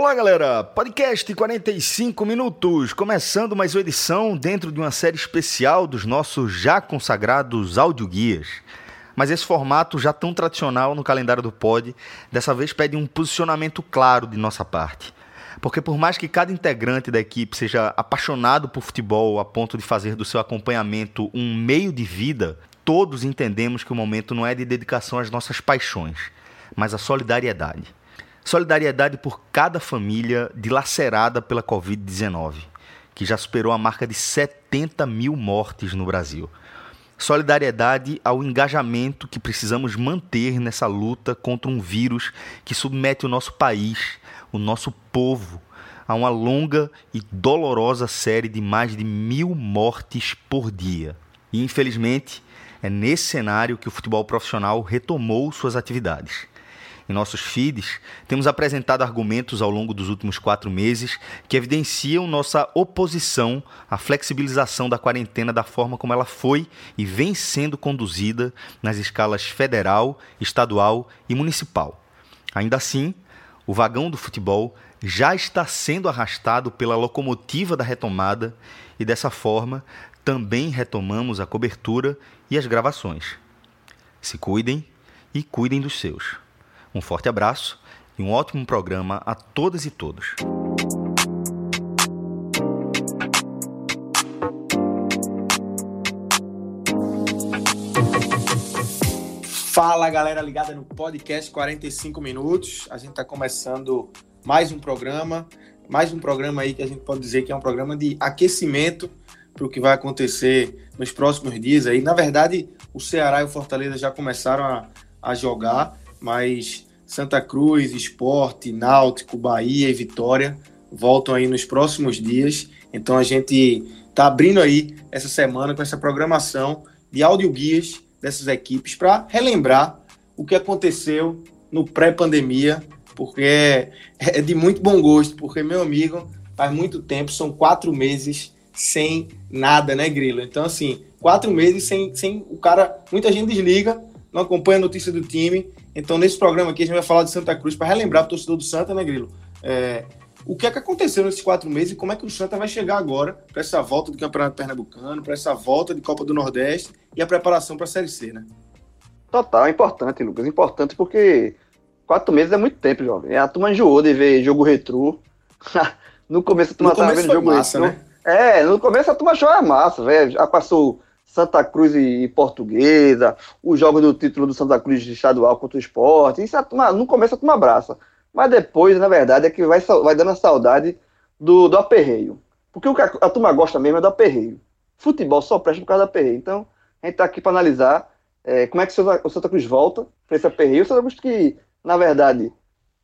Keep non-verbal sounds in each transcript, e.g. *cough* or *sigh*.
Olá, galera! Podcast 45 minutos, começando mais uma edição dentro de uma série especial dos nossos já consagrados audioguias. Mas esse formato já tão tradicional no calendário do Pod, dessa vez pede um posicionamento claro de nossa parte. Porque por mais que cada integrante da equipe seja apaixonado por futebol a ponto de fazer do seu acompanhamento um meio de vida, todos entendemos que o momento não é de dedicação às nossas paixões, mas à solidariedade. Solidariedade por cada família dilacerada pela Covid-19, que já superou a marca de 70 mil mortes no Brasil. Solidariedade ao engajamento que precisamos manter nessa luta contra um vírus que submete o nosso país, o nosso povo, a uma longa e dolorosa série de mais de mil mortes por dia. E infelizmente, é nesse cenário que o futebol profissional retomou suas atividades em nossos feeds, temos apresentado argumentos ao longo dos últimos quatro meses que evidenciam nossa oposição à flexibilização da quarentena da forma como ela foi e vem sendo conduzida nas escalas federal, estadual e municipal. Ainda assim, o vagão do futebol já está sendo arrastado pela locomotiva da retomada e dessa forma também retomamos a cobertura e as gravações. Se cuidem e cuidem dos seus. Um forte abraço e um ótimo programa a todas e todos. Fala galera ligada no podcast 45 minutos. A gente está começando mais um programa, mais um programa aí que a gente pode dizer que é um programa de aquecimento para o que vai acontecer nos próximos dias aí. Na verdade, o Ceará e o Fortaleza já começaram a, a jogar mas Santa Cruz, Esporte, Náutico, Bahia e Vitória voltam aí nos próximos dias. Então a gente está abrindo aí essa semana com essa programação de audioguias dessas equipes para relembrar o que aconteceu no pré-pandemia, porque é, é de muito bom gosto, porque, meu amigo, faz muito tempo, são quatro meses sem nada, né, Grilo? Então, assim, quatro meses sem, sem o cara. Muita gente desliga, não acompanha a notícia do time. Então, nesse programa aqui, a gente vai falar de Santa Cruz para relembrar o torcedor do Santa, né, Grilo? É, o que é que aconteceu nesses quatro meses e como é que o Santa vai chegar agora para essa volta do Campeonato Pernambucano, para essa volta de Copa do Nordeste e a preparação para a Série C, né? Total, importante, Lucas. Importante porque quatro meses é muito tempo, jovem. A turma enjoou de ver jogo retrô. *laughs* no começo a turma estava vendo jogo massa, retrô. Né? É, no começo a turma achou a massa, velho. Já passou Santa Cruz e Portuguesa, os jogos do título do Santa Cruz estadual contra o esporte. Isso turma, no começo a turma abraça. Mas depois, na verdade, é que vai, vai dando a saudade do, do aperreio. Porque o que a, a turma gosta mesmo é do aperreio. Futebol só presta por causa do aperreio. Então, a gente está aqui para analisar é, como é que o Santa, o Santa Cruz volta para esse aperreio. O Santa Cruz que, na verdade,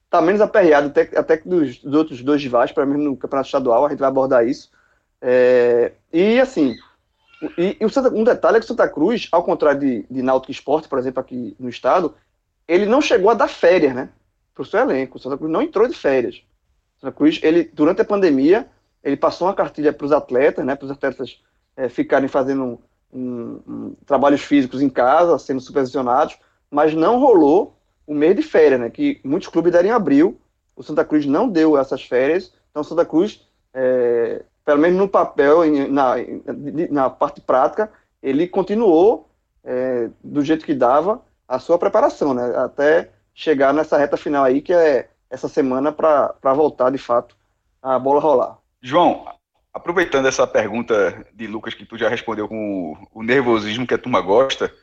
está menos aperreado até, até que dos, dos outros dois rivais, para mim no Campeonato Estadual, a gente vai abordar isso. É, e, assim, e, e Santa, um detalhe é que o Santa Cruz, ao contrário de, de Náutico Esporte, por exemplo, aqui no estado, ele não chegou a dar férias, né? Para o seu elenco. O Santa Cruz não entrou de férias. O Santa Cruz, ele, durante a pandemia, ele passou uma cartilha para os atletas, né? Para os atletas é, ficarem fazendo um, um, trabalhos físicos em casa, sendo supervisionados, mas não rolou o mês de férias, né? Que muitos clubes deram em abril. O Santa Cruz não deu essas férias. Então, o Santa Cruz é, pelo menos no papel, na, na parte prática, ele continuou é, do jeito que dava a sua preparação, né? Até chegar nessa reta final aí, que é essa semana, para voltar de fato a bola rolar. João, aproveitando essa pergunta de Lucas, que tu já respondeu com o nervosismo que a turma gosta,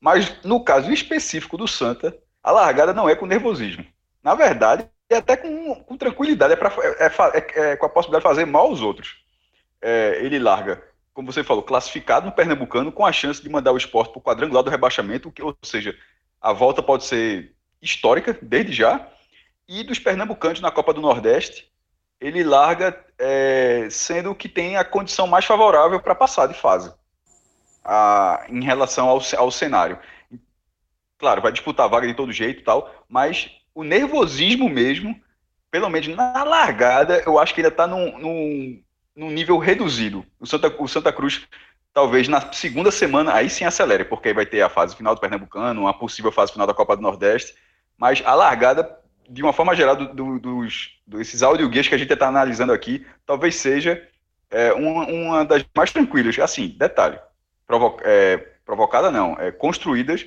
mas no caso específico do Santa, a largada não é com nervosismo. Na verdade, e até com, com tranquilidade, é, pra, é, é, é, com a possibilidade de fazer mal aos outros. É, ele larga, como você falou, classificado no Pernambucano, com a chance de mandar o esporte para o quadrangular do rebaixamento, que, ou seja, a volta pode ser histórica, desde já, e dos pernambucanos na Copa do Nordeste, ele larga é, sendo que tem a condição mais favorável para passar de fase a, em relação ao, ao cenário. Claro, vai disputar a vaga de todo jeito e tal, mas o nervosismo mesmo, pelo menos na largada, eu acho que ainda está num, num, num, nível reduzido. O Santa, o Santa Cruz, talvez na segunda semana, aí sim acelere, porque aí vai ter a fase final do Pernambucano, uma possível fase final da Copa do Nordeste, mas a largada de uma forma geral, do, do, dos, desses audioguias que a gente está analisando aqui, talvez seja é, uma, uma, das mais tranquilas. Assim, detalhe, provo é, provocada não, é, construídas,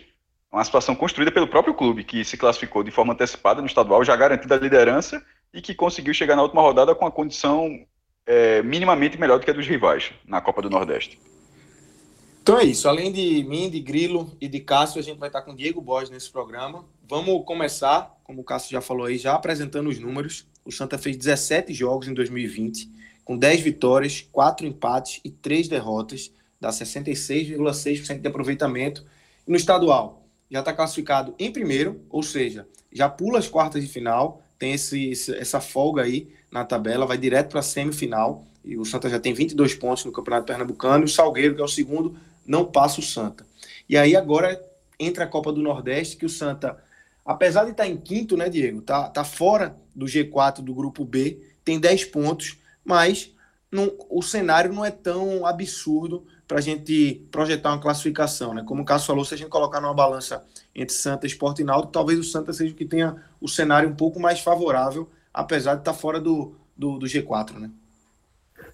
uma situação construída pelo próprio clube, que se classificou de forma antecipada no estadual, já garantida a liderança e que conseguiu chegar na última rodada com a condição é, minimamente melhor do que a dos rivais na Copa do Nordeste. Então é isso. Além de mim, de Grilo e de Cássio, a gente vai estar com Diego Borges nesse programa. Vamos começar, como o Cássio já falou aí, já apresentando os números. O Santa fez 17 jogos em 2020, com 10 vitórias, 4 empates e 3 derrotas, dá 66,6% de aproveitamento. E no estadual, já está classificado em primeiro, ou seja, já pula as quartas de final, tem esse, essa folga aí na tabela, vai direto para a semifinal. E o Santa já tem 22 pontos no Campeonato Pernambucano, e o Salgueiro, que é o segundo, não passa o Santa. E aí agora entra a Copa do Nordeste, que o Santa, apesar de estar tá em quinto, né, Diego? Tá, tá fora do G4 do grupo B, tem 10 pontos, mas não, o cenário não é tão absurdo para a gente projetar uma classificação, né? Como o Cássio falou, se a gente colocar numa balança entre Santa, Esporte e Náutico, talvez o Santa seja o que tenha o cenário um pouco mais favorável, apesar de estar tá fora do, do, do G4, né?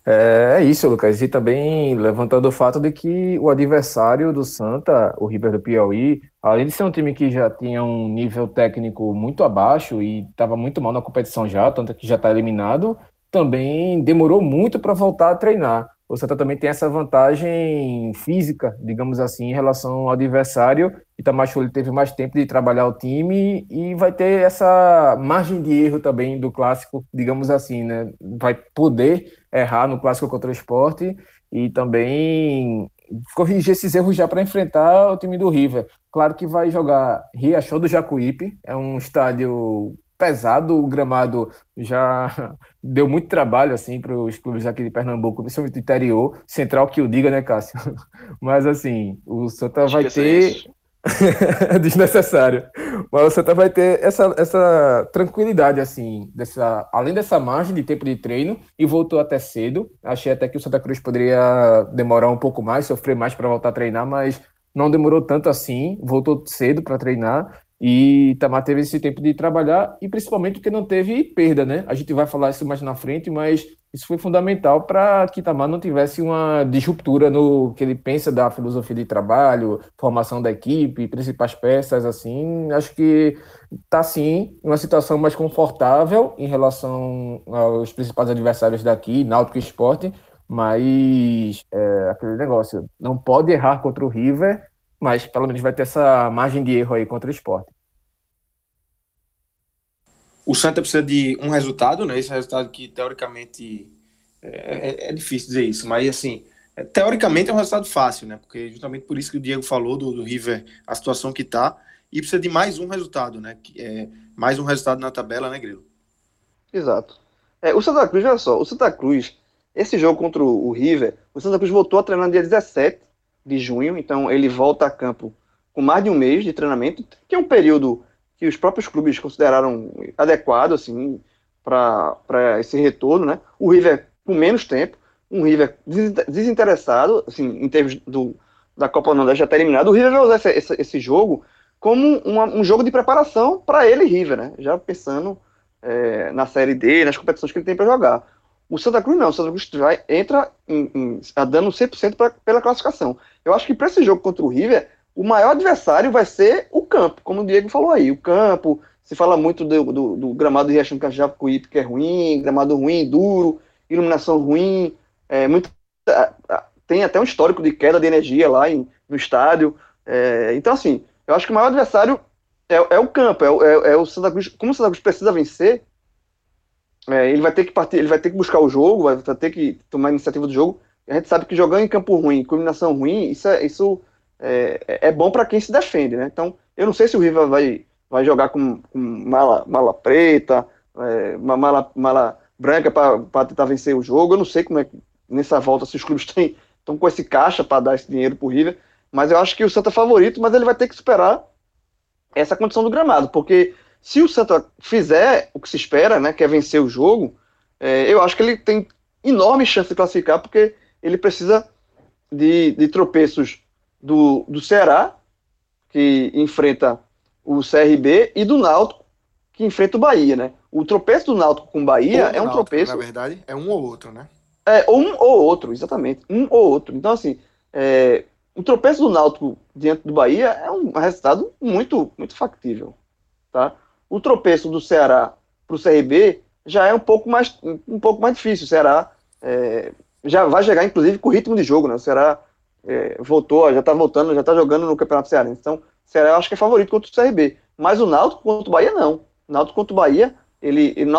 É, é isso, Lucas. E também levantando o fato de que o adversário do Santa, o River do Piauí, além de ser um time que já tinha um nível técnico muito abaixo e estava muito mal na competição já, tanto que já está eliminado, também demorou muito para voltar a treinar. O Santa também tem essa vantagem física, digamos assim, em relação ao adversário. Itamacho ele teve mais tempo de trabalhar o time e vai ter essa margem de erro também do clássico, digamos assim, né? Vai poder errar no clássico contra o esporte e também corrigir esses erros já para enfrentar o time do River. Claro que vai jogar Riachão do Jacuípe, é um estádio pesado, o gramado já *laughs* deu muito trabalho assim para os clubes aqui de Pernambuco, principalmente do interior, central que o diga, né, Cássio? *laughs* Mas assim, o Santa vai ter *laughs* desnecessário. Mas o Santa vai ter essa, essa tranquilidade, assim, dessa, além dessa margem de tempo de treino, e voltou até cedo. Achei até que o Santa Cruz poderia demorar um pouco mais, sofrer mais para voltar a treinar, mas não demorou tanto assim, voltou cedo para treinar. E Itamar teve esse tempo de trabalhar e principalmente porque não teve perda, né? A gente vai falar isso mais na frente, mas isso foi fundamental para que Itamar não tivesse uma disruptura no que ele pensa da filosofia de trabalho, formação da equipe, principais peças, assim. Acho que está sim em uma situação mais confortável em relação aos principais adversários daqui, Náutico e Esporte, mas é, aquele negócio, não pode errar contra o River mas pelo menos vai ter essa margem de erro aí contra o esporte. O Santa precisa de um resultado, né? Esse resultado que teoricamente é, é, é difícil dizer isso, mas assim, é, teoricamente é um resultado fácil, né? Porque justamente por isso que o Diego falou do, do River, a situação que tá, e precisa de mais um resultado, né? Que é mais um resultado na tabela, né, Grilo? Exato. É, o Santa Cruz, olha só, o Santa Cruz, esse jogo contra o River, o Santa Cruz voltou a treinar no dia 17 de junho, então ele volta a campo com mais de um mês de treinamento, que é um período que os próprios clubes consideraram adequado assim para esse retorno, né? O River com menos tempo, um River desinteressado, assim, em termos do, da Copa Nordeste já ter eliminado. O River vai usar esse, esse, esse jogo como uma, um jogo de preparação para ele, River, né? Já pensando é, na Série D, nas competições que ele tem para jogar. O Santa Cruz não, o Santa Cruz vai, entra em, em, dando 100% pra, pela classificação. Eu acho que para esse jogo contra o River, o maior adversário vai ser o campo, como o Diego falou aí. O campo, se fala muito do, do, do gramado do Riachão Cajapuípe, que é ruim, gramado ruim, duro, iluminação ruim, é, muito, tem até um histórico de queda de energia lá em, no estádio. É, então, assim, eu acho que o maior adversário é, é o campo, é, é, é, o Santa Cruz. Como o Santa Cruz precisa vencer, é, ele vai ter que partir, ele vai ter que buscar o jogo, vai ter que tomar a iniciativa do jogo. A gente sabe que jogando em campo ruim, combinação ruim, isso é, isso é, é bom para quem se defende, né? Então, eu não sei se o River vai, vai jogar com, com mala, mala preta, é, uma mala, mala branca para tentar vencer o jogo. Eu não sei como é que nessa volta se os clubes *laughs* têm estão com esse caixa para dar esse dinheiro para o River, mas eu acho que o Santa é favorito, mas ele vai ter que superar essa condição do gramado, porque se o Santa fizer o que se espera, né, que é vencer o jogo, é, eu acho que ele tem enorme chance de classificar, porque ele precisa de, de tropeços do, do Ceará, que enfrenta o CRB, e do Náutico, que enfrenta o Bahia, né? O tropeço do Náutico com o Bahia é um Náutico, tropeço. Na verdade, é um ou outro, né? É, um ou outro, exatamente. Um ou outro. Então, assim, é, o tropeço do Náutico diante do Bahia é um resultado muito, muito factível. Tá? O tropeço do Ceará para o CRB já é um pouco mais, um pouco mais difícil. O Ceará é, já vai chegar, inclusive, com o ritmo de jogo. Né? O Ceará é, voltou, já está voltando, já está jogando no Campeonato Cearense. Então, o Ceará eu acho que é favorito contra o CRB. Mas o Náutico contra o Bahia, não. O Náutico contra o Bahia, ele, ele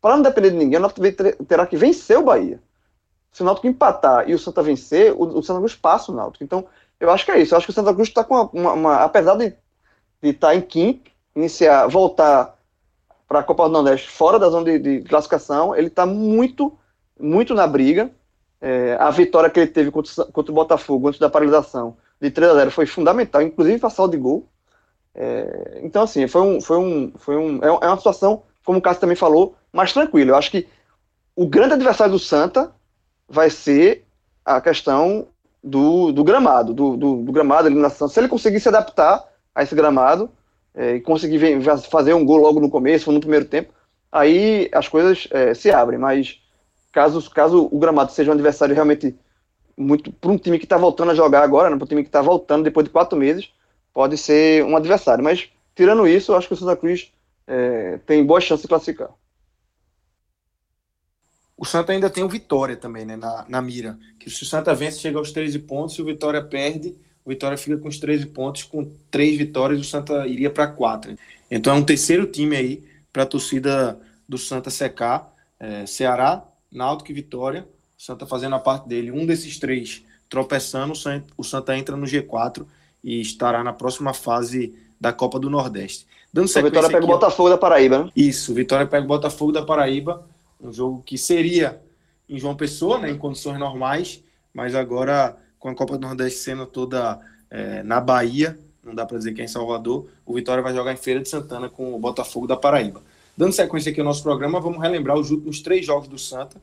para não depender de ninguém, o Náutico terá que vencer o Bahia. Se o Náutico empatar e o Santa vencer, o, o Santa Cruz passa o Náutico. Então, eu acho que é isso. Eu acho que o Santa Cruz está com uma, uma, uma, Apesar de estar tá em quinto, iniciar, voltar para a Copa do Nordeste fora da zona de, de classificação, ele está muito, muito na briga. É, a vitória que ele teve contra, contra, o Botafogo antes da paralisação de 3 a 0 foi fundamental, inclusive para saldo de gol. É, então, assim, foi um, foi um, foi um, é, é uma situação, como o Cássio também falou, mais tranquila. Eu acho que o grande adversário do Santa vai ser a questão do, do gramado, do, do, do gramado, eliminação. Se ele conseguir se adaptar a esse gramado é, e conseguir fazer um gol logo no começo, no primeiro tempo, aí as coisas é, se abrem. Mas caso, caso o gramado seja um adversário realmente muito para um time que está voltando a jogar agora, né, para um time que está voltando depois de quatro meses, pode ser um adversário. Mas tirando isso, eu acho que o Santa Cruz é, tem boa chance de classificar. O Santa ainda tem o Vitória também, né, na, na mira. Que se o Santa vence, chega aos 13 pontos, se o Vitória perde, o Vitória fica com os 13 pontos, com três vitórias, o Santa iria para quatro. Então é um terceiro time aí para a torcida do Santa secar. É, Ceará, Náutico e Vitória. O Santa fazendo a parte dele. Um desses três tropeçando, o Santa entra no G4 e estará na próxima fase da Copa do Nordeste. Dando sequência o Vitória pega o Botafogo da Paraíba, né? Isso, Vitória pega o Botafogo da Paraíba um jogo que seria em João Pessoa, né, em condições normais, mas agora com a Copa do Nordeste sendo toda é, na Bahia, não dá para dizer que é em Salvador, o Vitória vai jogar em Feira de Santana com o Botafogo da Paraíba. Dando sequência aqui ao nosso programa, vamos relembrar os últimos três jogos do Santa.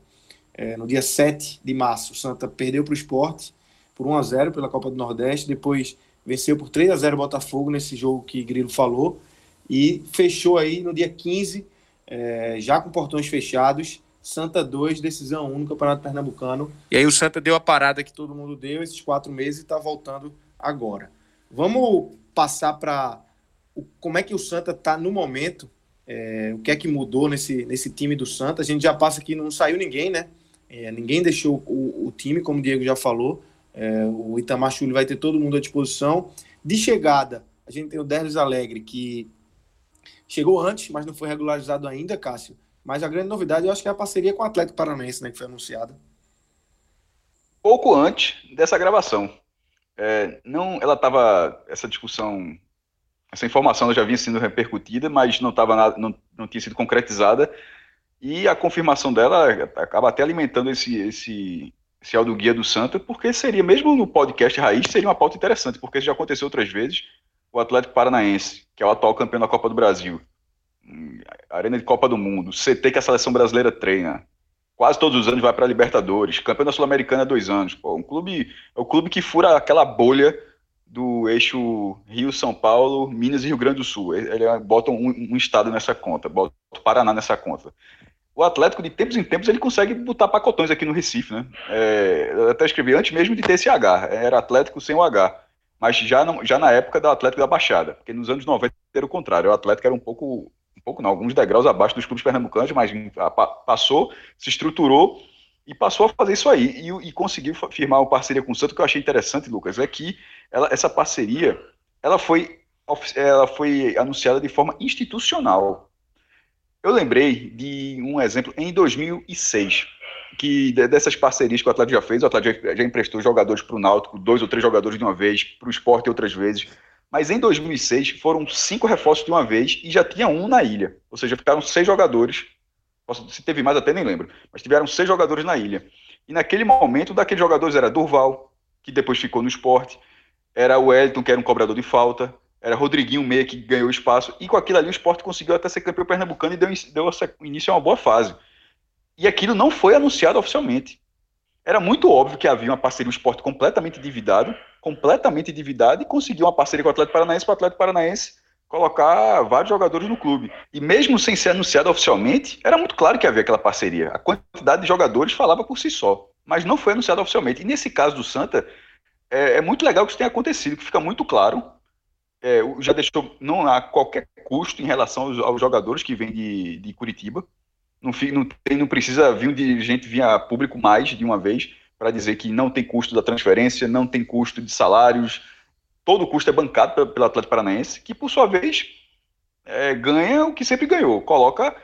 É, no dia 7 de março, o Santa perdeu para o esporte por 1 a 0 pela Copa do Nordeste, depois venceu por 3 a 0 o Botafogo nesse jogo que Grilo falou, e fechou aí no dia 15 é, já com portões fechados. Santa 2, decisão 1 no Campeonato Pernambucano. E aí o Santa deu a parada que todo mundo deu esses quatro meses e está voltando agora. Vamos passar para como é que o Santa está no momento, é, o que é que mudou nesse, nesse time do Santa. A gente já passa aqui, não saiu ninguém, né? É, ninguém deixou o, o, time, como o Diego já falou. É, o Itamar Chuli vai ter todo mundo à disposição. De chegada, a gente tem o Derlis Alegre, que Chegou antes, mas não foi regularizado ainda, Cássio. Mas a grande novidade eu acho que é a parceria com o Atlético Paranaense, né, que foi anunciada. Pouco antes dessa gravação. É, não, ela estava essa discussão, essa informação já vinha sendo repercutida, mas não tava não, não tinha sido concretizada. E a confirmação dela acaba até alimentando esse esse esse áudio guia do Santa, porque seria mesmo no podcast raiz seria uma pauta interessante, porque isso já aconteceu outras vezes o Atlético Paranaense, que é o atual campeão da Copa do Brasil, Arena de Copa do Mundo, CT que a seleção brasileira treina, quase todos os anos vai para Libertadores, campeão da Sul-Americana há dois anos, pô, um clube, é o clube que fura aquela bolha do eixo Rio-São Paulo, Minas e Rio Grande do Sul. Ele bota um, um, estado nessa conta, bota o Paraná nessa conta. O Atlético, de tempos em tempos, ele consegue botar pacotões aqui no Recife, né? É, eu até escrevi antes mesmo de ter esse H, era Atlético sem o H mas já, não, já na época do Atlético da Baixada, porque nos anos 90 era o contrário, o Atlético era um pouco, pouco não, alguns degraus abaixo dos clubes pernambucanos, mas passou, se estruturou e passou a fazer isso aí, e, e conseguiu firmar uma parceria com o Santos, que eu achei interessante, Lucas, é que ela, essa parceria, ela foi, ela foi anunciada de forma institucional. Eu lembrei de um exemplo em 2006, que dessas parcerias que o Atlético já fez, o Atlético já, já emprestou jogadores para o Náutico, dois ou três jogadores de uma vez, para o esporte outras vezes. Mas em 2006 foram cinco reforços de uma vez e já tinha um na ilha. Ou seja, ficaram seis jogadores. Se teve mais, até nem lembro. Mas tiveram seis jogadores na ilha. E naquele momento, daqueles jogadores era Durval, que depois ficou no esporte, era o Wellington, que era um cobrador de falta, era Rodriguinho Meia, que ganhou espaço. E com aquilo ali, o esporte conseguiu até ser campeão pernambucano e deu, deu início a uma boa fase. E aquilo não foi anunciado oficialmente. Era muito óbvio que havia uma parceria, um esporte completamente endividado, completamente endividado, e conseguiu uma parceria com o Atlético Paranaense, para o Atlético Paranaense colocar vários jogadores no clube. E mesmo sem ser anunciado oficialmente, era muito claro que havia aquela parceria. A quantidade de jogadores falava por si só, mas não foi anunciado oficialmente. E nesse caso do Santa, é, é muito legal que isso tenha acontecido, que fica muito claro. É, já deixou, não há qualquer custo em relação aos, aos jogadores que vêm de, de Curitiba. Não, não, tem, não precisa vir um dirigente via público mais de uma vez para dizer que não tem custo da transferência, não tem custo de salários, todo o custo é bancado pelo Atlético Paranaense, que por sua vez é, ganha o que sempre ganhou, coloca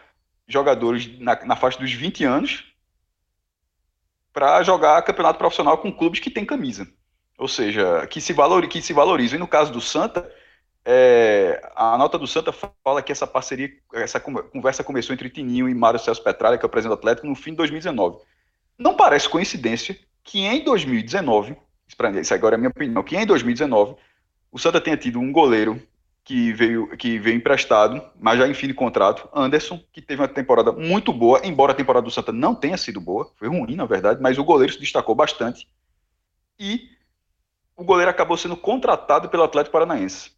jogadores na, na faixa dos 20 anos para jogar campeonato profissional com clubes que têm camisa. Ou seja, que se, valor, que se valorizam. E no caso do Santa, é, a nota do Santa fala que essa parceria, essa conversa começou entre Tininho e Mário Celso Petralha, que é o presidente do Atlético, no fim de 2019. Não parece coincidência que em 2019, isso agora é a minha opinião, que em 2019 o Santa tenha tido um goleiro que veio, que veio emprestado, mas já em fim de contrato, Anderson, que teve uma temporada muito boa, embora a temporada do Santa não tenha sido boa, foi ruim na verdade, mas o goleiro se destacou bastante. E o goleiro acabou sendo contratado pelo Atlético Paranaense.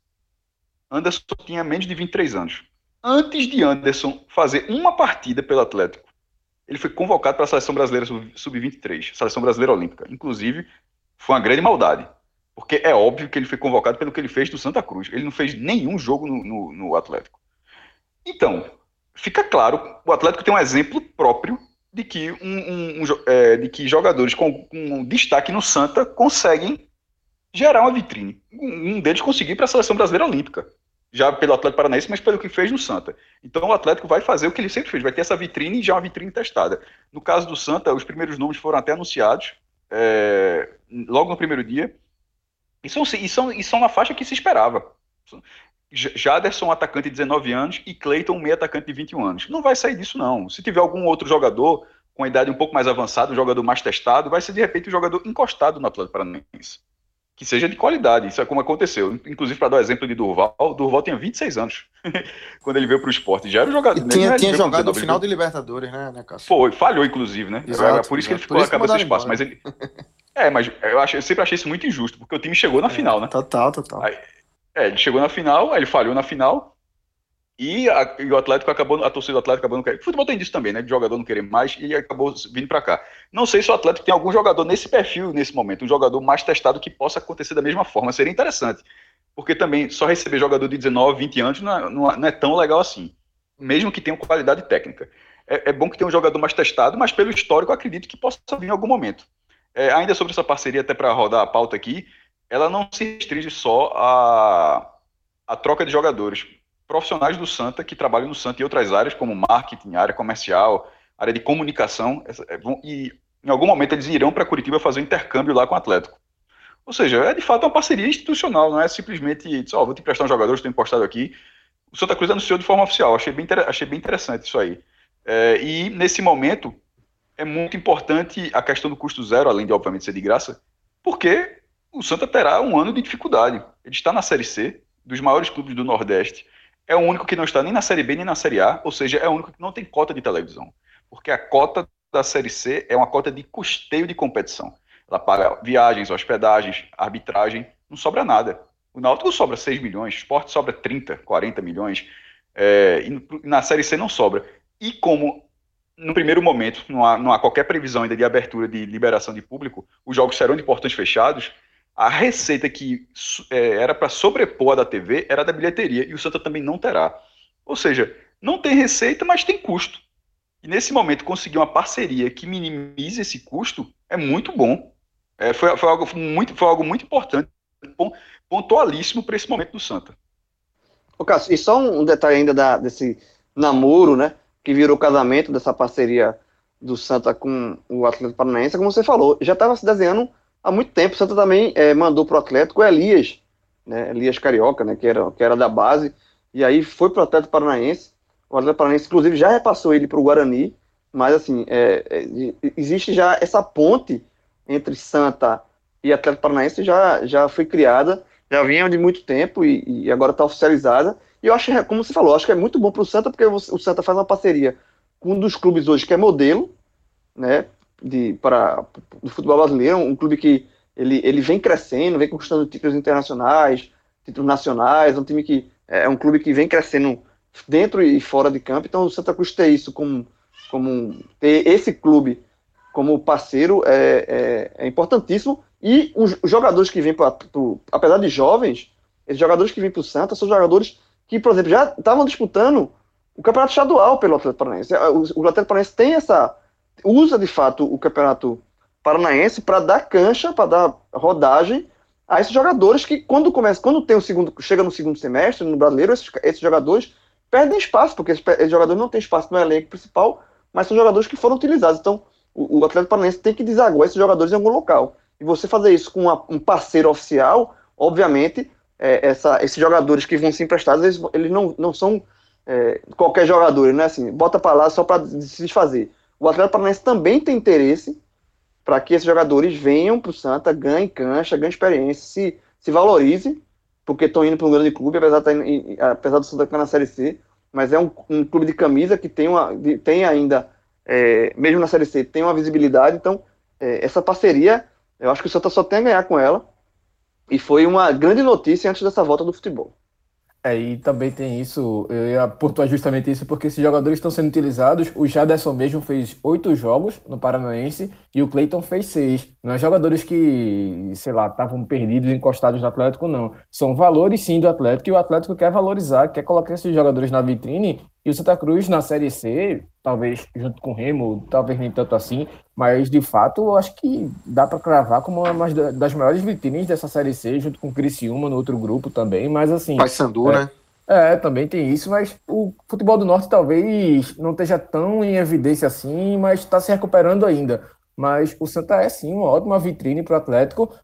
Anderson tinha menos de 23 anos. Antes de Anderson fazer uma partida pelo Atlético, ele foi convocado para a seleção brasileira sub-23, seleção brasileira olímpica. Inclusive, foi uma grande maldade, porque é óbvio que ele foi convocado pelo que ele fez do Santa Cruz. Ele não fez nenhum jogo no, no, no Atlético. Então, fica claro, o Atlético tem um exemplo próprio de que, um, um, um é, de que jogadores com, com destaque no Santa conseguem gerar uma vitrine. Um deles conseguir para a seleção brasileira olímpica, já pelo Atlético Paranaense, mas pelo que fez no Santa. Então o Atlético vai fazer o que ele sempre fez, vai ter essa vitrine e já uma vitrine testada. No caso do Santa, os primeiros nomes foram até anunciados é, logo no primeiro dia, e são, e, são, e são na faixa que se esperava. Jaderson, atacante de 19 anos, e Cleiton, meio atacante de 21 anos. Não vai sair disso, não. Se tiver algum outro jogador com a idade um pouco mais avançada, um jogador mais testado, vai ser de repente um jogador encostado no Atlético Paranaense que seja de qualidade. Isso é como aconteceu. Inclusive, para dar o exemplo de Durval, Durval tinha 26 anos *laughs* quando ele veio para o esporte. Já era jogador. E tinha, tinha jogado no final de Libertadores, né, né Cássio? Foi, falhou, inclusive, né? Exato, por isso exato. que ele ficou acabando esse espaço. Mas ele. É, mas eu, acho, eu sempre achei isso muito injusto, porque o time chegou na é, final, né? Total, total. Aí, é, ele chegou na final, aí ele falhou na final, e, a, e, o Atlético acabou, a torcida do Atlético acabou não querendo. Futebol tem disso também, né? De jogador não querer mais e acabou vindo para cá. Não sei se o Atlético tem algum jogador nesse perfil nesse momento, um jogador mais testado que possa acontecer da mesma forma. Seria interessante. Porque também só receber jogador de 19, 20 anos não é, não é, é tão legal assim. Mesmo que tenha qualidade técnica. É, é, bom que tenha um jogador mais testado, mas pelo histórico acredito que possa vir em algum momento. É, ainda sobre essa parceria, até para rodar a pauta aqui, ela não se restringe só a, a troca de jogadores profissionais do Santa que trabalham no Santa em outras áreas, como marketing, área comercial, área de comunicação, é, e em algum momento eles irão para Curitiba fazer um intercâmbio lá com o Atlético. Ou seja, é de fato uma parceria institucional, não é simplesmente, ó, oh, vou te emprestar um jogador, estou impostado aqui. O Santa Cruz anunciou de forma oficial, achei bem, achei bem interessante isso aí. É, e nesse momento é muito importante a questão do custo zero, além de obviamente ser de graça, porque o Santa terá um ano de dificuldade. Ele está na Série C, dos maiores clubes do Nordeste, é o único que não está nem na Série B nem na Série A, ou seja, é o único que não tem cota de televisão. Porque a cota da Série C é uma cota de custeio de competição. Ela paga viagens, hospedagens, arbitragem, não sobra nada. O Náutico sobra 6 milhões, o Sport sobra 30, 40 milhões, é, e na Série C não sobra. E como no primeiro momento não há, não há qualquer previsão ainda de abertura de liberação de público, os jogos serão de portões fechados, a receita que é, era para sobrepor a da TV era da bilheteria, e o Santa também não terá. Ou seja, não tem receita, mas tem custo. E nesse momento, conseguir uma parceria que minimize esse custo é muito bom. É, foi, foi, algo muito, foi algo muito importante, pontualíssimo para esse momento do Santa. Ô, Cássio, e só um detalhe ainda da, desse namoro, né? Que virou casamento dessa parceria do Santa com o Atlético Paranaense, como você falou, já estava se desenhando há muito tempo. O Santa também é, mandou para o Atlético o Elias, né, Elias Carioca, né, que, era, que era da base, e aí foi para o Atlético Paranaense. O Atlético Paranaense, inclusive, já repassou ele para o Guarani, mas assim, é, é, existe já essa ponte entre Santa e Atlético Paranaense já, já foi criada, já vinha de muito tempo e, e agora está oficializada. E eu acho, como você falou, acho que é muito bom para o Santa, porque o Santa faz uma parceria com um dos clubes hoje que é modelo, né? De, para o futebol brasileiro, um clube que ele, ele vem crescendo, vem conquistando títulos internacionais, títulos nacionais, um time que é um clube que vem crescendo dentro e fora de campo, então o Santa Cruz ter isso como, como ter esse clube como parceiro é, é, é importantíssimo, e os, jogadores que vêm para, apesar de jovens, esses jogadores que vêm para o Santa são jogadores que, por exemplo, já estavam disputando o campeonato estadual pelo Atlético Paranaense. O, o Atlético Paranaense tem essa, usa de fato o campeonato paranaense para dar cancha, para dar rodagem a esses jogadores que quando começa, quando tem o segundo, chega no segundo semestre no brasileiro, esses, esses jogadores perdem espaço, porque esses, esses, jogadores não têm espaço no elenco principal, mas são jogadores que foram utilizados. Então, o, o Atlético Paranaense tem que desaguar esses jogadores em algum local. E você fazer isso com uma, um parceiro oficial, obviamente, é, essa, esses jogadores que vão ser emprestados, eles, eles não, não são é, qualquer jogador, né? Assim, bota para lá só para se desfazer. O Atlético Paranaense também tem interesse para que esses jogadores venham para o Santa, ganhem cancha, ganhem experiência, se, se valorize, porque estão indo para um grande clube, apesar, de tá apesar do Santa estar na Série C, mas é um, um, clube de camisa que tem, uma, tem ainda, é, mesmo na Série C, tem uma visibilidade, então é, essa parceria, eu acho que o Santa só tem a ganhar com ela, e foi uma grande notícia antes dessa volta do futebol. É, e também tem isso, eu ia pontuar justamente isso, porque esses jogadores estão sendo utilizados. O Jaderson mesmo fez oito jogos no Paranaense e o Cleiton fez seis. Não é jogadores que, sei lá, estavam perdidos, encostados no Atlético, não. São valores sim do Atlético e o Atlético quer valorizar, quer colocar esses jogadores na vitrine e o Santa Cruz na Série C, talvez junto com o Remo, talvez nem tanto assim, mas de fato eu acho que dá para cravar como uma das maiores vitrines dessa Série C, junto com o Criciúma no outro grupo também, mas assim. Paysandu, é, né? É, também tem isso, mas o futebol do Norte talvez não esteja tão em evidência assim, mas está se recuperando ainda. Mas o Santa é sim uma ótima vitrine para o Atlético.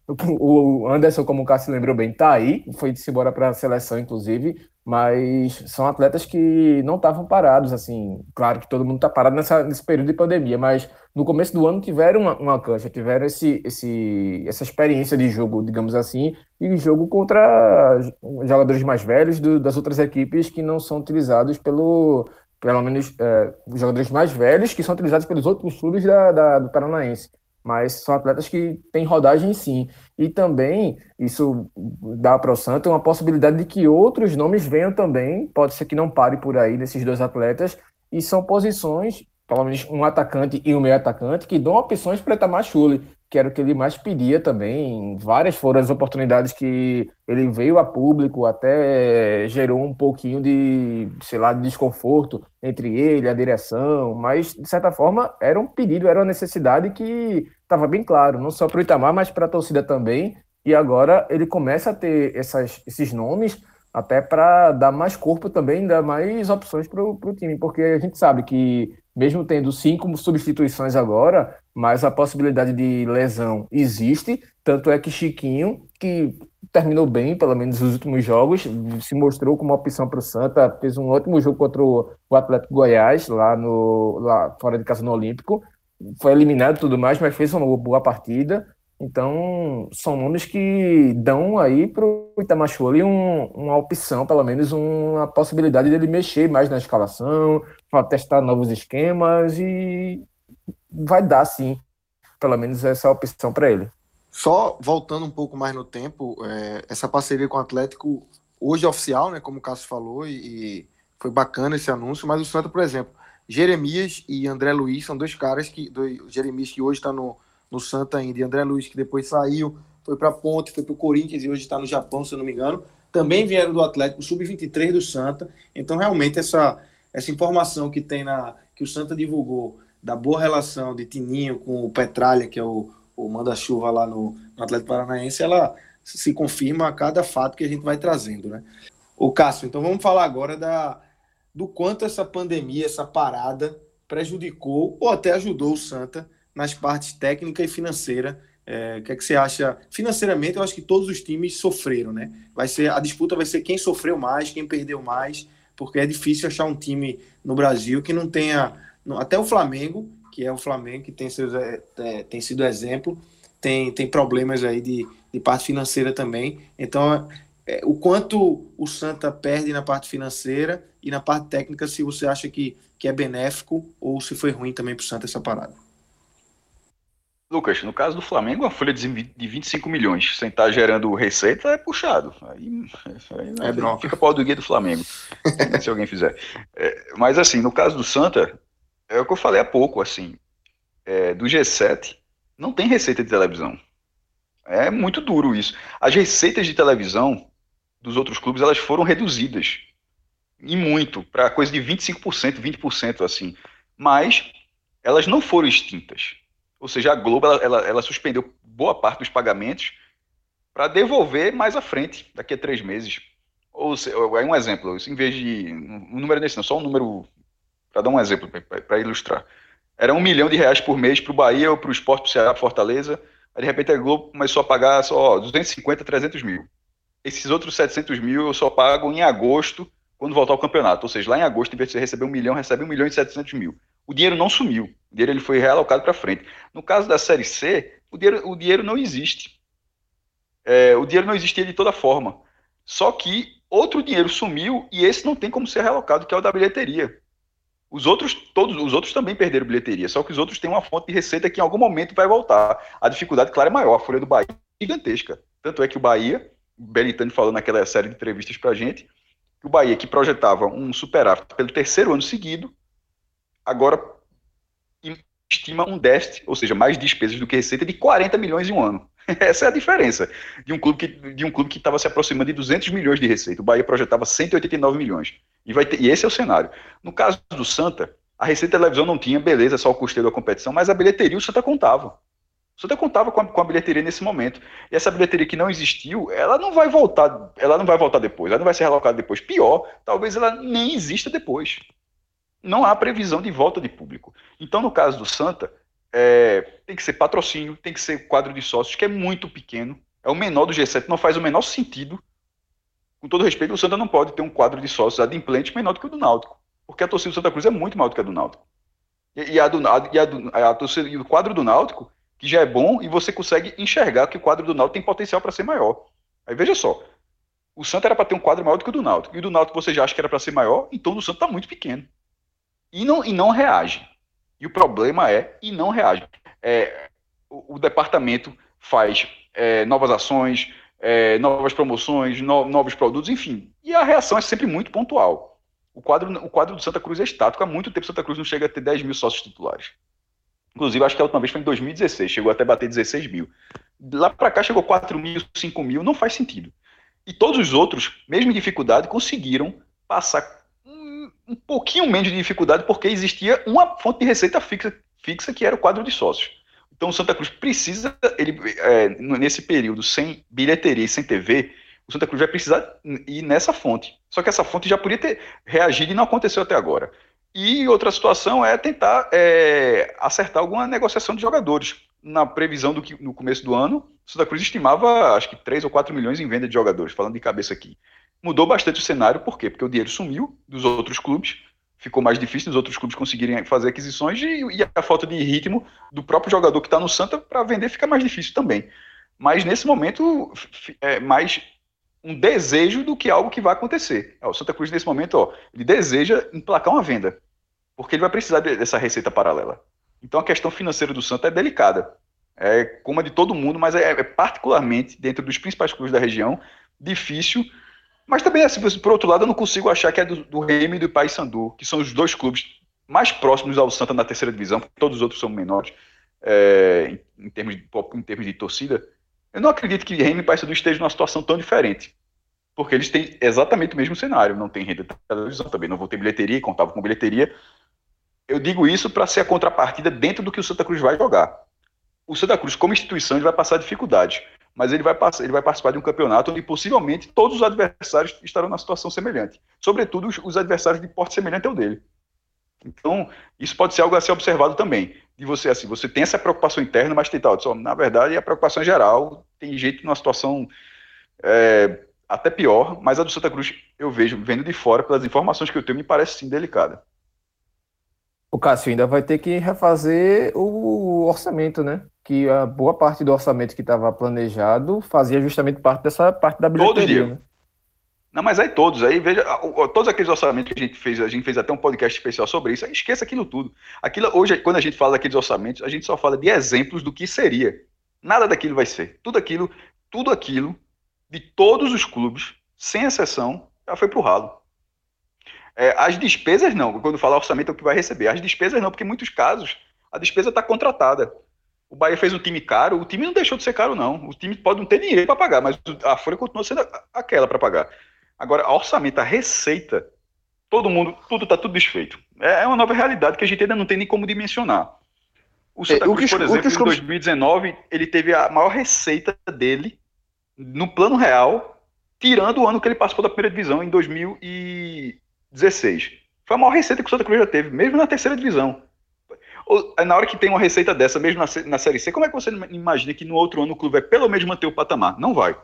O Anderson, como o Cássio lembrou bem, está aí, foi-se embora para a seleção, inclusive. Mas são atletas que não estavam parados, assim, claro que todo mundo está parado nessa, nesse período de pandemia, mas no começo do ano tiveram uma, uma cancha, tiveram esse, esse, essa experiência de jogo, digamos assim, e jogo contra jogadores mais velhos do, das outras equipes que não são utilizados pelo, pelo menos, é, jogadores mais velhos que são utilizados pelos outros clubes da, da, do Paranaense. Mas são atletas que têm rodagem sim. E também isso dá para o Santa uma possibilidade de que outros nomes venham também, pode ser que não pare por aí desses dois atletas, e são posições, pelo menos um atacante e um meio atacante, que dão opções para Itamar Chule, que era o que ele mais pedia também. Várias foram as oportunidades que ele veio a público, até gerou um pouquinho de, sei lá, de desconforto entre ele, a direção, mas de certa forma era um pedido, era uma necessidade que estava bem claro, não só para o Itamar, mas para a torcida também. E agora ele começa a ter essas, esses nomes até para dar mais corpo também, dar mais opções para o time, porque a gente sabe que mesmo tendo cinco substituições agora, mas a possibilidade de lesão existe. Tanto é que Chiquinho, que terminou bem, pelo menos nos últimos jogos, se mostrou como opção para o Santa, fez um ótimo jogo contra o Atlético Goiás, lá, no, lá fora de casa no Olímpico. Foi eliminado e tudo mais, mas fez uma boa partida. Então, são nomes que dão aí para o Itamachule um, uma opção, pelo menos uma possibilidade dele mexer mais na escalação, para testar novos esquemas e vai dar, sim, pelo menos essa opção para ele. Só voltando um pouco mais no tempo, é, essa parceria com o Atlético, hoje é oficial, né, como o Cássio falou, e, e foi bacana esse anúncio, mas o Santa, por exemplo, Jeremias e André Luiz são dois caras que, dois, Jeremias que hoje está no no Santa ainda. E André Luiz, que depois saiu, foi para Ponte, foi para o Corinthians e hoje está no Japão, se eu não me engano. Também vieram do Atlético, sub-23 do Santa. Então, realmente, essa, essa informação que tem na que o Santa divulgou da boa relação de Tininho com o Petralha, que é o, o manda-chuva lá no, no Atlético Paranaense, ela se confirma a cada fato que a gente vai trazendo, né? O Cássio, então vamos falar agora da, do quanto essa pandemia, essa parada prejudicou ou até ajudou o Santa nas partes técnica e financeira. É, o que, é que você acha? Financeiramente, eu acho que todos os times sofreram, né? Vai ser a disputa vai ser quem sofreu mais, quem perdeu mais, porque é difícil achar um time no Brasil que não tenha até o Flamengo, que é o Flamengo que tem seus é, é, tem sido exemplo, tem, tem problemas aí de, de parte financeira também. Então, é, o quanto o Santa perde na parte financeira e na parte técnica, se você acha que, que é benéfico ou se foi ruim também para o Santa essa parada. Lucas, no caso do Flamengo, a folha de 25 milhões sem estar gerando receita é puxado. Aí, aí é bronca. fica pau do guia do Flamengo, se alguém fizer. É, mas assim, no caso do Santa, é o que eu falei há pouco, assim, é, do G7, não tem receita de televisão. É muito duro isso. As receitas de televisão dos outros clubes, elas foram reduzidas. E muito, para coisa de 25%, 20%, assim. Mas elas não foram extintas ou seja, a Globo ela, ela, ela suspendeu boa parte dos pagamentos para devolver mais à frente, daqui a três meses. Ou é um exemplo, em vez de. Um número desse, não, só um número. Para dar um exemplo, para ilustrar. Era um milhão de reais por mês para o Bahia ou para o Esporte, para o Ceará, para Fortaleza. Aí, de repente, a Globo começou a pagar só ó, 250, 300 mil. Esses outros 700 mil eu só pago em agosto, quando voltar ao campeonato. Ou seja, lá em agosto, em vez de você receber um milhão, recebe um milhão e 700 mil o dinheiro não sumiu. O dinheiro ele foi realocado para frente. No caso da Série C, o dinheiro, o dinheiro não existe. É, o dinheiro não existia de toda forma. Só que outro dinheiro sumiu e esse não tem como ser realocado, que é o da bilheteria. Os outros, todos os outros também perderam bilheteria, só que os outros têm uma fonte de receita que em algum momento vai voltar. A dificuldade, claro, é maior. A folha do Bahia é gigantesca. Tanto é que o Bahia, o Belitani falou naquela série de entrevistas para a gente, que o Bahia, que projetava um superávit pelo terceiro ano seguido, agora estima um déficit, ou seja, mais despesas do que receita, de 40 milhões em um ano. *laughs* Essa é a diferença de um clube que de um clube que estava se aproximando de 200 milhões de receita. O Bahia projetava 189 milhões. E, vai ter, e esse é o cenário. No caso do Santa, a receita da televisão não tinha, beleza, só o custeio da competição, mas a bilheteria o Santa contava. O Santa contava com a, com a bilheteria nesse momento. E essa bilheteria que não existiu, ela não vai voltar, ela não vai voltar depois, ela não vai ser relocada depois. Pior, talvez ela nem exista depois não há previsão de volta de público. Então, no caso do Santa, é, tem que ser patrocínio, tem que ser quadro de sócios, que é muito pequeno, é o menor do G7, não faz o menor sentido. Com todo respeito, o Santa não pode ter um quadro de sócios adimplente menor do que o do Náutico, porque a torcida do Santa Cruz é muito maior do que a do Náutico. E, e, a, do, e, a, do, a torcida, e o quadro do Náutico, que já é bom, e você consegue enxergar que o quadro do Náutico tem potencial para ser maior. Aí veja só, o Santa era para ter um quadro maior do que o do Náutico, e o do Náutico você já acha que era para ser maior, então o do Santa está muito pequeno e não, e não reage. E o problema é, e não reage. É, o, o, departamento faz é, novas ações, é, novas promoções, no, novos produtos, enfim. E a reação é sempre muito pontual. O quadro, o quadro do Santa Cruz é estático. Há muito tempo Santa Cruz não chega a ter 10 mil sócios titulares. Inclusive, acho que a última vez foi em 2016, chegou até bater 16 mil. Lá para cá chegou 4 mil, 5 mil, não faz sentido. E todos os outros, mesmo em dificuldade, conseguiram passar um pouquinho menos de dificuldade porque existia uma fonte de receita fixa, fixa que era o quadro de sócios. Então o Santa Cruz precisa, ele, é, nesse período sem bilheteria e sem TV, o Santa Cruz vai precisar ir nessa fonte. Só que essa fonte já podia ter reagido e não aconteceu até agora. E outra situação é tentar é, acertar alguma negociação de jogadores. Na previsão do que no começo do ano, o Santa Cruz estimava acho que 3 ou 4 milhões em venda de jogadores, falando de cabeça aqui mudou bastante o cenário, por quê? Porque o dinheiro sumiu dos outros clubes, ficou mais difícil os outros clubes conseguirem fazer aquisições e, e a falta de ritmo do próprio jogador que está no Santa para vender fica mais difícil também. Mas nesse momento é mais um desejo do que algo que vai acontecer. O Santa Cruz nesse momento, ó, ele deseja emplacar uma venda, porque ele vai precisar dessa receita paralela. Então a questão financeira do Santa é delicada. É como a de todo mundo, mas é, é particularmente dentro dos principais clubes da região difícil mas também, assim, por outro lado, eu não consigo achar que é do, do Remy e do Paysandu, que são os dois clubes mais próximos ao Santa na terceira divisão, porque todos os outros são menores é, em, em, termos de, em termos de torcida. Eu não acredito que Remy e Paysandu estejam numa situação tão diferente. Porque eles têm exatamente o mesmo cenário. Não tem renda de televisão também, não vou ter bilheteria, contavam com bilheteria. Eu digo isso para ser a contrapartida dentro do que o Santa Cruz vai jogar. O Santa Cruz, como instituição, ele vai passar dificuldades mas ele vai, ele vai participar de um campeonato onde possivelmente todos os adversários estarão na situação semelhante. Sobretudo os, os adversários de porte semelhante ao dele. Então, isso pode ser algo a ser observado também. De você, assim, você tem essa preocupação interna, mas tem tal. Na verdade, a preocupação geral. Tem gente numa situação é, até pior, mas a do Santa Cruz, eu vejo, vendo de fora, pelas informações que eu tenho, me parece sim delicada. O Cássio ainda vai ter que refazer o orçamento, né? Que a boa parte do orçamento que estava planejado fazia justamente parte dessa parte da bilheteria. Todo dia. Né? Não, mas aí todos, aí veja, todos aqueles orçamentos que a gente fez, a gente fez até um podcast especial sobre isso, esqueça aquilo tudo. Aquilo, hoje, quando a gente fala daqueles orçamentos, a gente só fala de exemplos do que seria. Nada daquilo vai ser. Tudo aquilo, tudo aquilo, de todos os clubes, sem exceção, já foi pro ralo. É, as despesas não, quando fala orçamento é o que vai receber. As despesas não, porque em muitos casos a despesa está contratada. O Bahia fez um time caro, o time não deixou de ser caro, não. O time pode não ter dinheiro para pagar, mas a folha continua sendo aquela para pagar. Agora, a orçamento, a receita, todo mundo, tudo está tudo desfeito. É, é uma nova realidade que a gente ainda não tem nem como dimensionar. O Santa é, Cruz, que, por exemplo, em 2019, ele teve a maior receita dele no plano real, tirando o ano que ele passou da primeira divisão, em 2016. Foi a maior receita que o Santa Cruz já teve, mesmo na terceira divisão. Na hora que tem uma receita dessa, mesmo na, Série C, como é que você imagina que no outro ano o clube vai pelo menos manter o patamar? Não vai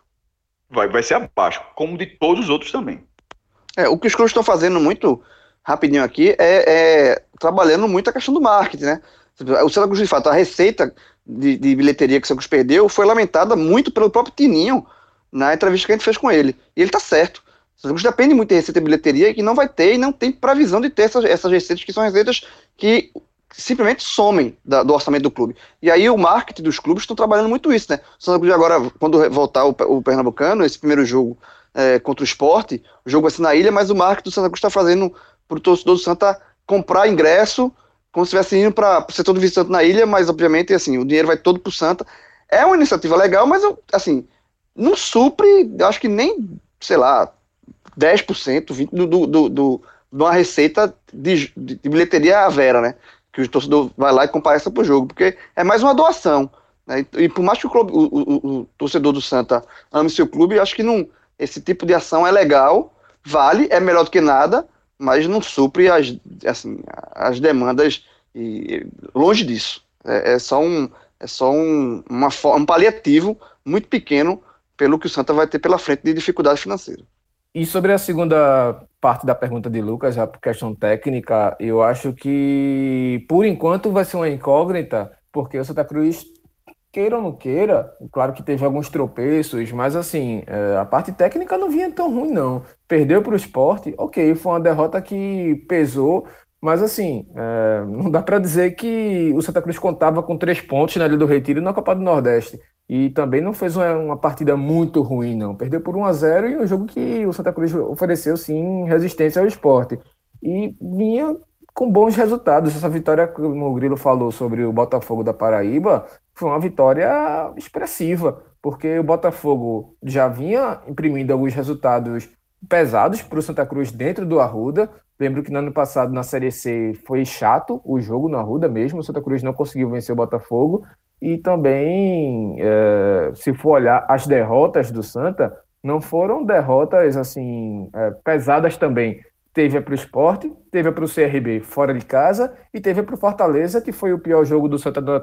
vai, vai ser abaixo, como de todos os outros também. É, o que os clubes estão fazendo muito rapidinho aqui é, é, trabalhando muito a questão do marketing, né? O Cruz, de fato, a receita de, de bilheteria que o Cruz perdeu foi lamentada muito pelo próprio Tininho na entrevista que a gente fez com ele. E ele tá certo. O Cruz depende muito de receita de bilheteria e não vai ter e não tem previsão de ter essas, essas receitas que são receitas que simplesmente somem da, do orçamento do clube. E aí o marketing dos clubes estão trabalhando muito isso, né? O Santa Cruz agora, quando voltar o, o Pernambucano, esse primeiro jogo é, contra o esporte, o jogo vai ser na ilha, mas o marketing do Santa Cruz está fazendo para o torcedor do Santa comprar ingresso, como se estivesse indo para o setor do visitante na ilha, mas obviamente assim, o dinheiro vai todo para o Santa. É uma iniciativa legal, mas assim, não supre, acho que nem, sei lá, 10%, 20% do, do, do, do, de uma receita de, de, de bilheteria à vera, né? Que o torcedor vai lá e compareça para o jogo, porque é mais uma doação. Né? E, por mais que o, clube, o, o, o, torcedor do Santa ame seu clube, acho que não, esse tipo de ação é legal, vale, é melhor do que nada, mas não supre as, assim, as demandas e longe disso. É, é só um, é só um, uma, um paliativo muito pequeno pelo que o Santa vai ter pela frente de dificuldade financeira. E sobre a segunda parte da pergunta de Lucas, já por questão técnica, eu acho que por enquanto vai ser uma incógnita, porque o Santa Cruz, queira ou não queira, claro que teve alguns tropeços, mas assim, é, a parte técnica não vinha tão ruim, não. Perdeu para o esporte, ok, foi uma derrota que pesou, mas assim, é, não dá para dizer que o Santa Cruz contava com três pontos na Ilha do Retiro na Copa do Nordeste. E também não fez uma, uma, partida muito ruim, não. Perdeu por 1 a 0 e um jogo que o Santa Cruz ofereceu, sim, resistência ao esporte. E vinha com bons resultados. Essa vitória, como o Grilo falou sobre o Botafogo da Paraíba, foi uma vitória expressiva, porque o Botafogo já vinha imprimindo alguns resultados pesados para o Santa Cruz dentro do Arruda. Lembro que no ano passado, na Série C, foi chato o jogo no Arruda mesmo. O Santa Cruz não conseguiu vencer o Botafogo. E também, é, se for olhar as derrotas do Santa, não foram derrotas assim é, pesadas também. Teve para o esporte, teve para o CRB fora de casa e teve para o Fortaleza, que foi o pior jogo do Santa da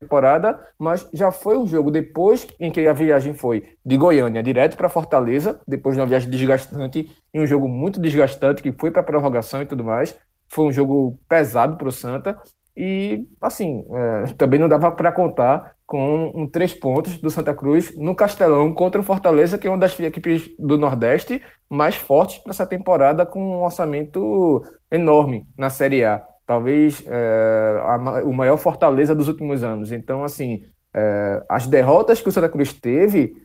temporada, mas já foi um jogo depois em que a viagem foi de Goiânia direto para Fortaleza, depois de uma viagem desgastante e um jogo muito desgastante que foi para prorrogação e tudo mais. Foi um jogo pesado para o Santa e, assim, é, também não dava para contar com um três pontos do Santa Cruz no Castelão contra o Fortaleza, que é uma das equipes do Nordeste mais fortes para essa temporada, com um orçamento enorme na Série A. Talvez é, a, o maior Fortaleza dos últimos anos. Então, assim, é, as derrotas que o Santa Cruz teve,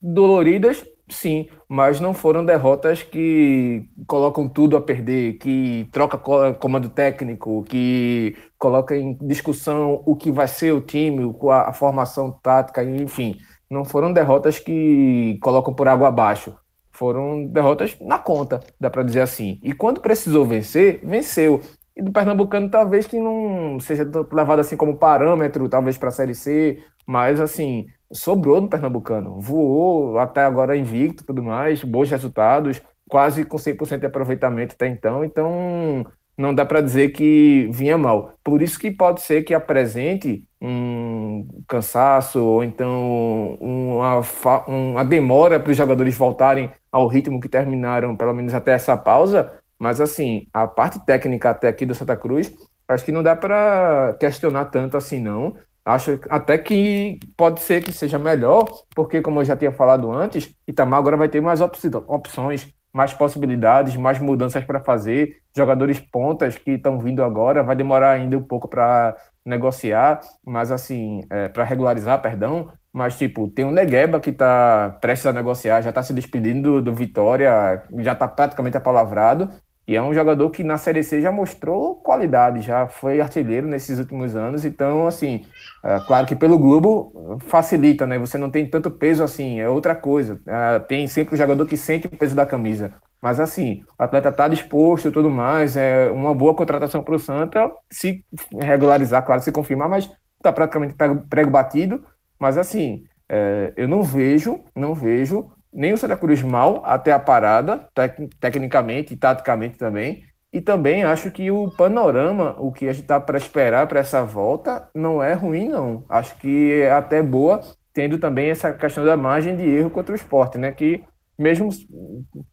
doloridas, sim, mas não foram derrotas que colocam tudo a perder, que troca comando técnico, que coloca em discussão o que vai ser o time, a, a formação tática, enfim. Não foram derrotas que colocam por água abaixo. Foram derrotas na conta, dá para dizer assim. E quando precisou vencer, venceu. E do Pernambucano, talvez que não seja levado assim como parâmetro, talvez para a Série C, mas assim, sobrou no Pernambucano. Voou até agora invicto tudo mais, bons resultados, quase com 100% de aproveitamento até então. Então, não dá para dizer que vinha mal. Por isso que pode ser que apresente um cansaço ou então uma, uma demora para os jogadores voltarem ao ritmo que terminaram, pelo menos até essa pausa. Mas assim, a parte técnica até aqui do Santa Cruz, acho que não dá para questionar tanto assim não. Acho até que pode ser que seja melhor, porque como eu já tinha falado antes, Itamar agora vai ter mais opções mais possibilidades, mais mudanças para fazer, jogadores pontas que estão vindo agora, vai demorar ainda um pouco para negociar, mas assim, é, para regularizar, perdão, mas tipo, tem o Negueba que está prestes a negociar, já está se despedindo do, do Vitória, já está praticamente apalavrado, e é um jogador que na Série C já mostrou qualidade, já foi artilheiro nesses últimos anos. Então, assim, é, claro que pelo Globo facilita, né? Você não tem tanto peso assim, é outra coisa. É, tem sempre o jogador que sente o peso da camisa. Mas, assim, o atleta está disposto e tudo mais. É uma boa contratação para o Santa, se regularizar, claro, se confirmar, mas está praticamente prego batido. Mas, assim, é, eu não vejo, não vejo nem o Santa Cruz mal até a parada, tec tecnicamente e taticamente também. E também acho que o panorama, o que a gente está para esperar para essa volta, não é ruim, não. Acho que é até boa, tendo também essa questão da margem de erro contra o esporte, né? Que mesmo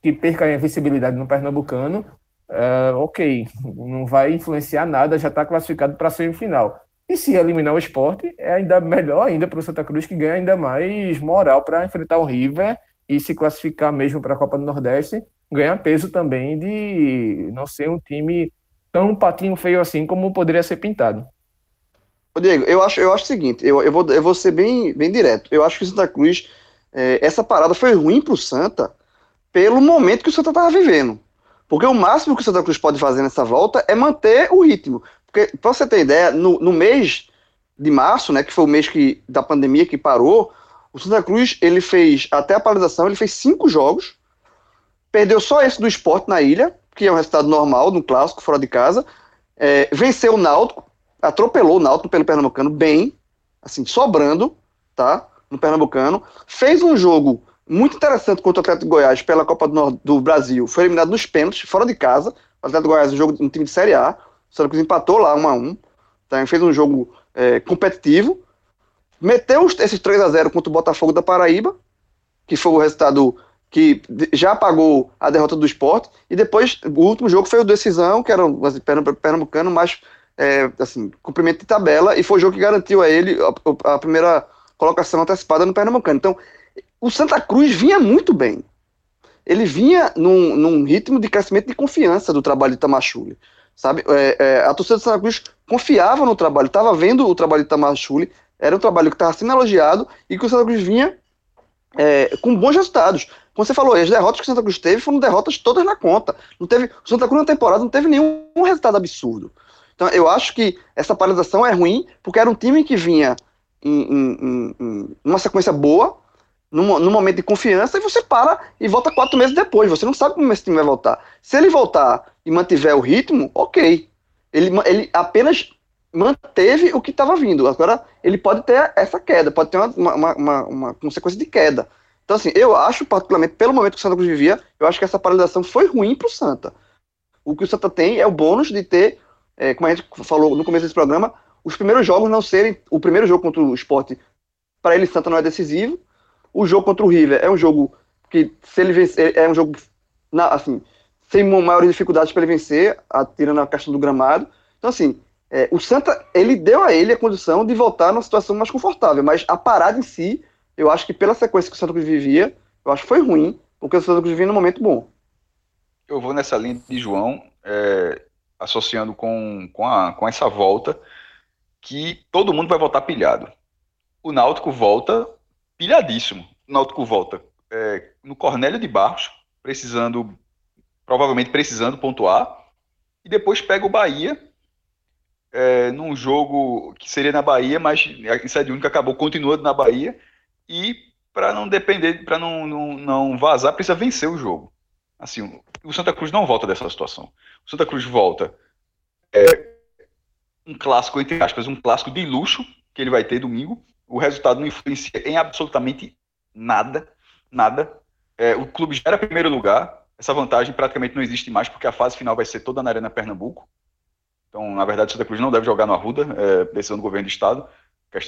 que perca a visibilidade no Pernambucano, uh, ok, não vai influenciar nada, já está classificado para a semifinal. E se eliminar o esporte, é ainda melhor ainda para o Santa Cruz, que ganha ainda mais moral para enfrentar o River e se classificar mesmo para a Copa do Nordeste, ganha peso também de não ser um time tão patinho feio assim como poderia ser pintado. Diego, eu acho, eu acho o seguinte, eu, eu, vou, eu vou ser bem, bem direto. Eu acho que o Santa Cruz, é, essa parada foi ruim para o Santa pelo momento que o Santa estava vivendo. Porque o máximo que o Santa Cruz pode fazer nessa volta é manter o ritmo. Porque, para você ter ideia, no, no mês de março, né, que foi o mês que, da pandemia que parou, o Santa Cruz, ele fez, até a paralisação, ele fez cinco jogos, perdeu só esse do esporte na ilha, que é um resultado normal, no clássico, fora de casa, é, venceu o Náutico, atropelou o Náutico pelo Pernambucano bem, assim, sobrando, tá, no Pernambucano, fez um jogo muito interessante contra o Atlético de Goiás pela Copa do, do Brasil, foi eliminado nos pênaltis, fora de casa, o Atlético de Goiás, um jogo, um time de Série A, o Santa Cruz empatou lá, 1 a 1 tá, fez um jogo é, competitivo, meteu esses 3 a 0 contra o Botafogo da Paraíba, que foi o resultado que já pagou a derrota do esporte, e depois o último jogo foi o decisão, que era o assim, pernambucano, mas é, assim, cumprimento de tabela, e foi o jogo que garantiu a ele a, a, primeira colocação antecipada no Pernambucano. Então, o Santa Cruz vinha muito bem. Ele vinha num, num ritmo de crescimento de confiança do trabalho de Tamachule. Sabe? É, é, a torcida do Santa Cruz confiava no trabalho, estava vendo o trabalho de Tamachule, era um trabalho que estava sendo elogiado e que o Santa Cruz vinha é, com bons resultados. Como você falou, as derrotas que o Santa Cruz teve foram derrotas todas na conta. Não teve, o Santa Cruz na temporada não teve nenhum resultado absurdo. Então eu acho que essa paralisação é ruim, porque era um time que vinha em, em, em uma sequência boa, num, num, momento de confiança, e você para e volta quatro meses depois. Você não sabe como esse time vai voltar. Se ele voltar e mantiver o ritmo, ok. Ele, ele apenas manteve o que estava vindo. Agora, ele pode ter essa queda, pode ter uma, uma, uma, uma, consequência de queda. Então, assim, eu acho, particularmente, pelo momento que o Santa Cruz vivia, eu acho que essa paralisação foi ruim para o Santa. O que o Santa tem é o bônus de ter, é, como a gente falou no começo desse programa, os primeiros jogos não serem. O primeiro jogo contra o esporte, para ele, Santa não é decisivo. O jogo contra o River é um jogo que, se ele vencer, é um jogo, na, assim, sem maiores dificuldades para ele vencer, tirando a questão do gramado. Então, assim, é, o Santa, ele deu a ele a condição de voltar numa situação mais confortável, mas a parada em si, eu acho que pela sequência que o Santa Cruz vivia, eu acho que foi ruim, porque o Santa Cruz vivia num momento bom. Eu vou nessa linha de João, é, associando com, com, a, com essa volta, que todo mundo vai voltar pilhado. O Náutico volta pilhadíssimo. O Náutico volta é, no Cornélio de Barros, precisando, provavelmente precisando pontuar, e depois pega o Bahia é, num jogo que seria na Bahia, mas a sede única acabou continuando na Bahia e para não depender, para não, não, não vazar, precisa vencer o jogo. Assim, o Santa Cruz não volta dessa situação. O Santa Cruz volta é, um clássico, entre aspas, um clássico de luxo que ele vai ter domingo. O resultado não influencia em absolutamente nada, nada. É, o clube já era primeiro lugar, essa vantagem praticamente não existe mais porque a fase final vai ser toda na Arena Pernambuco. Então, na verdade, Santa Cruz não deve jogar no Arruda, é, decisão do governo do estado,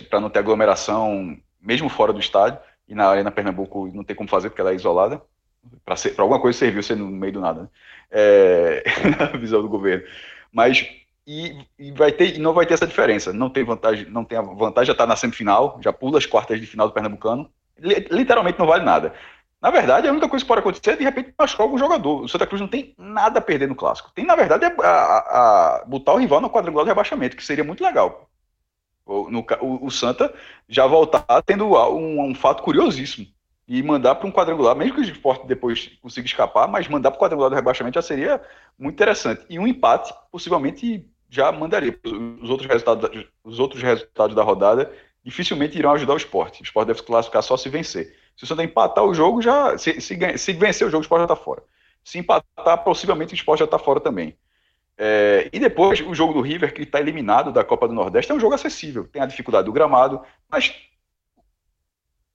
para não ter aglomeração, mesmo fora do estádio, e na Arena Pernambuco não tem como fazer, porque ela é isolada. Para alguma coisa serviu ser no meio do nada, né? É, *laughs* visão do governo. Mas e, e, vai ter, e não vai ter essa diferença. Não tem vantagem, não tem a vantagem, já está na semifinal, já pula as quartas de final do Pernambucano. Literalmente não vale nada. Na verdade, a única coisa que pode acontecer é de repente machucar algum jogador. O Santa Cruz não tem nada a perder no clássico. Tem, na verdade, a, a, a botar o rival no quadrangular de rebaixamento, que seria muito legal. O, no, o, o Santa já voltar tendo um, um fato curiosíssimo. E mandar para um quadrangular, mesmo que o esporte depois consiga escapar, mas mandar para o quadrangular do rebaixamento já seria muito interessante. E um empate, possivelmente, já mandaria. Os outros resultados, os outros resultados da rodada dificilmente irão ajudar o esporte. O esporte deve se classificar só se vencer. Se o Santa empatar o jogo, já se, se, se vencer o jogo, o esporte já está fora. Se empatar, possivelmente o esporte já está fora também. É, e depois, o jogo do River, que está eliminado da Copa do Nordeste, é um jogo acessível. Tem a dificuldade do gramado, mas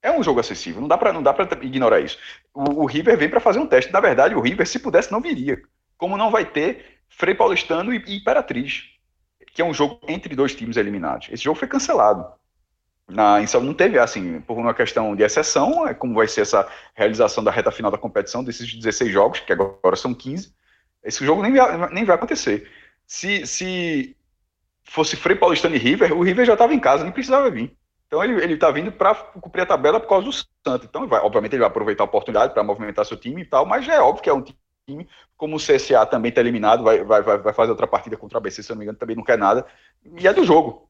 é um jogo acessível. Não dá para ignorar isso. O, o River vem para fazer um teste. Na verdade, o River, se pudesse, não viria. Como não vai ter Frei Paulistano e, e Imperatriz, que é um jogo entre dois times eliminados. Esse jogo foi cancelado na, não teve, assim, por uma questão de exceção, é como vai ser essa realização da reta final da competição, desses 16 jogos, que agora são 15, esse jogo nem, nem vai acontecer. Se, se fosse Frei Paulistano e River, o River já estava em casa, nem precisava vir. Então ele, ele tá vindo para cumprir a tabela por causa do Santos. Então, vai, obviamente, ele vai aproveitar a oportunidade para movimentar seu time e tal, mas é óbvio que é um time, como o CSA também está eliminado, vai, vai, vai fazer outra partida contra o ABC, se não me engano, também não quer nada. E é do jogo.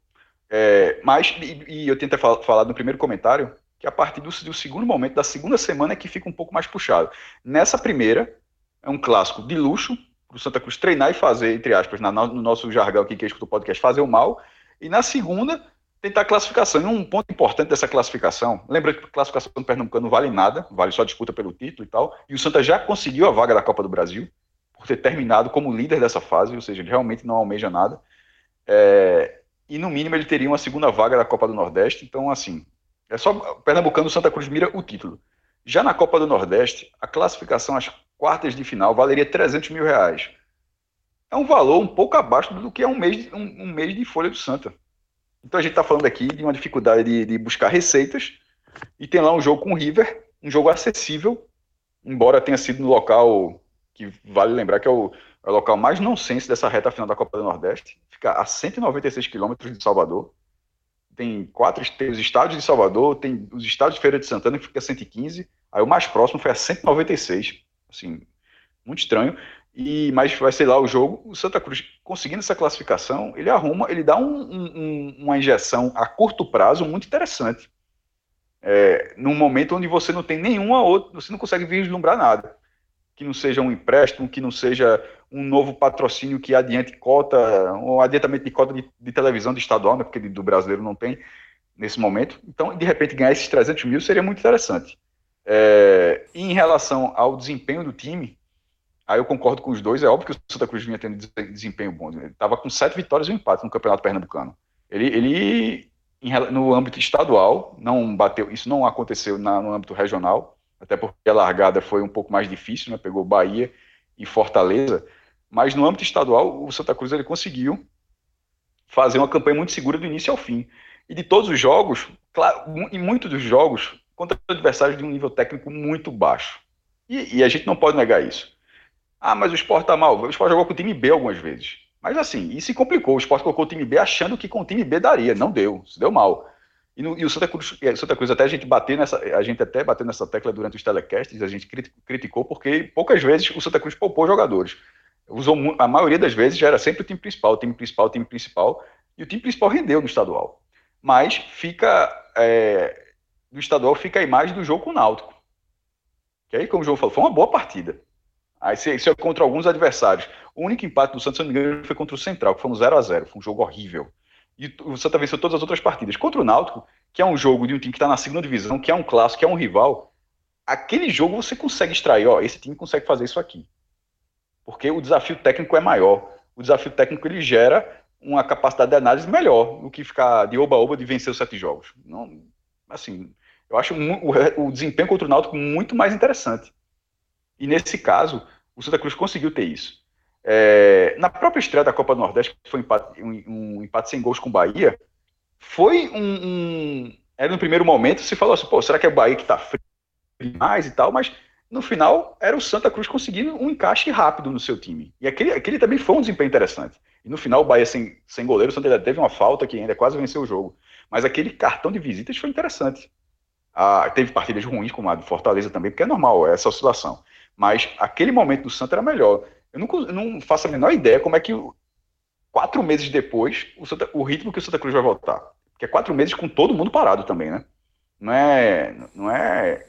É, mas, e, e, eu tentei falar, falar no primeiro comentário, que a partir do, do, segundo momento, da segunda semana, é que fica um pouco mais puxado. Nessa primeira, é um clássico de luxo, para o Santa Cruz treinar e fazer, entre aspas, na, no nosso jargão aqui que escuta o podcast, fazer o mal. E na segunda, tentar a classificação. E um ponto importante dessa classificação, lembra que a classificação do Pernambucano não vale nada, vale só disputa pelo título e tal. E o Santa já conseguiu a vaga da Copa do Brasil, por ter terminado como líder dessa fase, ou seja, ele realmente não almeja nada. É, e no mínimo ele teria uma segunda vaga da Copa do Nordeste. Então, assim, é só Pernambucano Santa Cruz mira o título. Já na Copa do Nordeste, a classificação às quartas de final valeria 300 mil reais. É um valor um pouco abaixo do que é um mês, um, um mês de folha do Santa. Então a gente está falando aqui de uma dificuldade de, de, buscar receitas e tem lá um jogo com o River, um jogo acessível, embora tenha sido no local que vale lembrar que é o, é o local mais nonsense dessa reta final da Copa do Nordeste fica a 196 quilômetros de Salvador. Tem quatro tem os estádios de Salvador, tem os estádios de Feira de Santana, que fica a 115. Aí o mais próximo foi a 196. Assim, muito estranho. E, mas vai ser lá o jogo. O Santa Cruz, conseguindo essa classificação, ele arruma, ele dá um, um, uma injeção a curto prazo muito interessante. É, num momento onde você não tem nenhuma outra, você não consegue vislumbrar nada. Que não seja um empréstimo, que não seja um novo patrocínio que adiante cota, um adiantamento de cota de, de televisão de estadual, né, porque do brasileiro não tem nesse momento. Então, de repente, ganhar esses 300 mil seria muito interessante. É, em relação ao desempenho do time, aí eu concordo com os dois. É óbvio que o Santa Cruz vinha tendo desempenho bom. Ele estava com sete vitórias e um empate no Campeonato Pernambucano. Ele, ele no âmbito estadual, não bateu, isso não aconteceu na, no âmbito regional, até porque a largada foi um pouco mais difícil, né? pegou Bahia e Fortaleza. Mas no âmbito estadual, o Santa Cruz ele conseguiu fazer uma campanha muito segura do início ao fim. E de todos os jogos, claro, em muitos dos jogos, contra adversários de um nível técnico muito baixo. E, e a gente não pode negar isso. Ah, mas o Sport tá mal. O Sport jogou com o time B algumas vezes. Mas assim, isso se complicou. O Sport colocou o time B achando que com o time B daria. Não deu. Se deu mal. E, no, e, o Santa Cruz, Santa Cruz, até a gente bater nessa, a gente até bateu nessa tecla durante os telecasts, a gente criticou porque poucas vezes o Santa Cruz poupou jogadores usou a maioria das vezes já era sempre o time principal, o time principal, o time principal, e o time principal rendeu no estadual. Mas fica é, estadual fica a imagem do jogo com o Náutico. Que aí, como o João falou, foi uma boa partida. Aí isso é contra alguns adversários. O único empate do Santos, se não me engano, foi contra o Central, que foi um 0 a 0 Foi um jogo horrível. E o Santa venceu todas as outras partidas. Contra o Náutico, que é um jogo de um time que está na segunda divisão, que é um clássico, que é um rival, aquele jogo você consegue extrair, ó, esse time consegue fazer isso aqui porque o desafio técnico é maior. O desafio técnico ele gera uma capacidade de análise melhor do que ficar de oba-oba de vencer os sete jogos. Não, assim, eu acho o, o desempenho contra o Náutico muito mais interessante. E nesse caso, o Santa Cruz conseguiu ter isso. É, na própria estreia da Copa do Nordeste, que foi um empate, um, um empate sem gols com o Bahia, foi um, um, Era no primeiro momento, se falou assim, pô, será que é o Bahia que tá frio demais e tal? Mas no final, era o Santa Cruz conseguindo um encaixe rápido no seu time. E aquele, aquele também foi um desempenho interessante. E no final, o Bahia sem, sem goleiro, o Santa teve uma falta que ainda quase venceu o jogo. Mas aquele cartão de visitas foi interessante. Ah, teve partidas ruins, como a do Fortaleza também, porque é normal essa oscilação. Mas aquele momento do Santa era melhor. Eu não, não faço a menor ideia como é que quatro meses depois o, Santa, o ritmo que o Santa Cruz vai voltar. Porque é quatro meses com todo mundo parado também, né? Não é. Não é.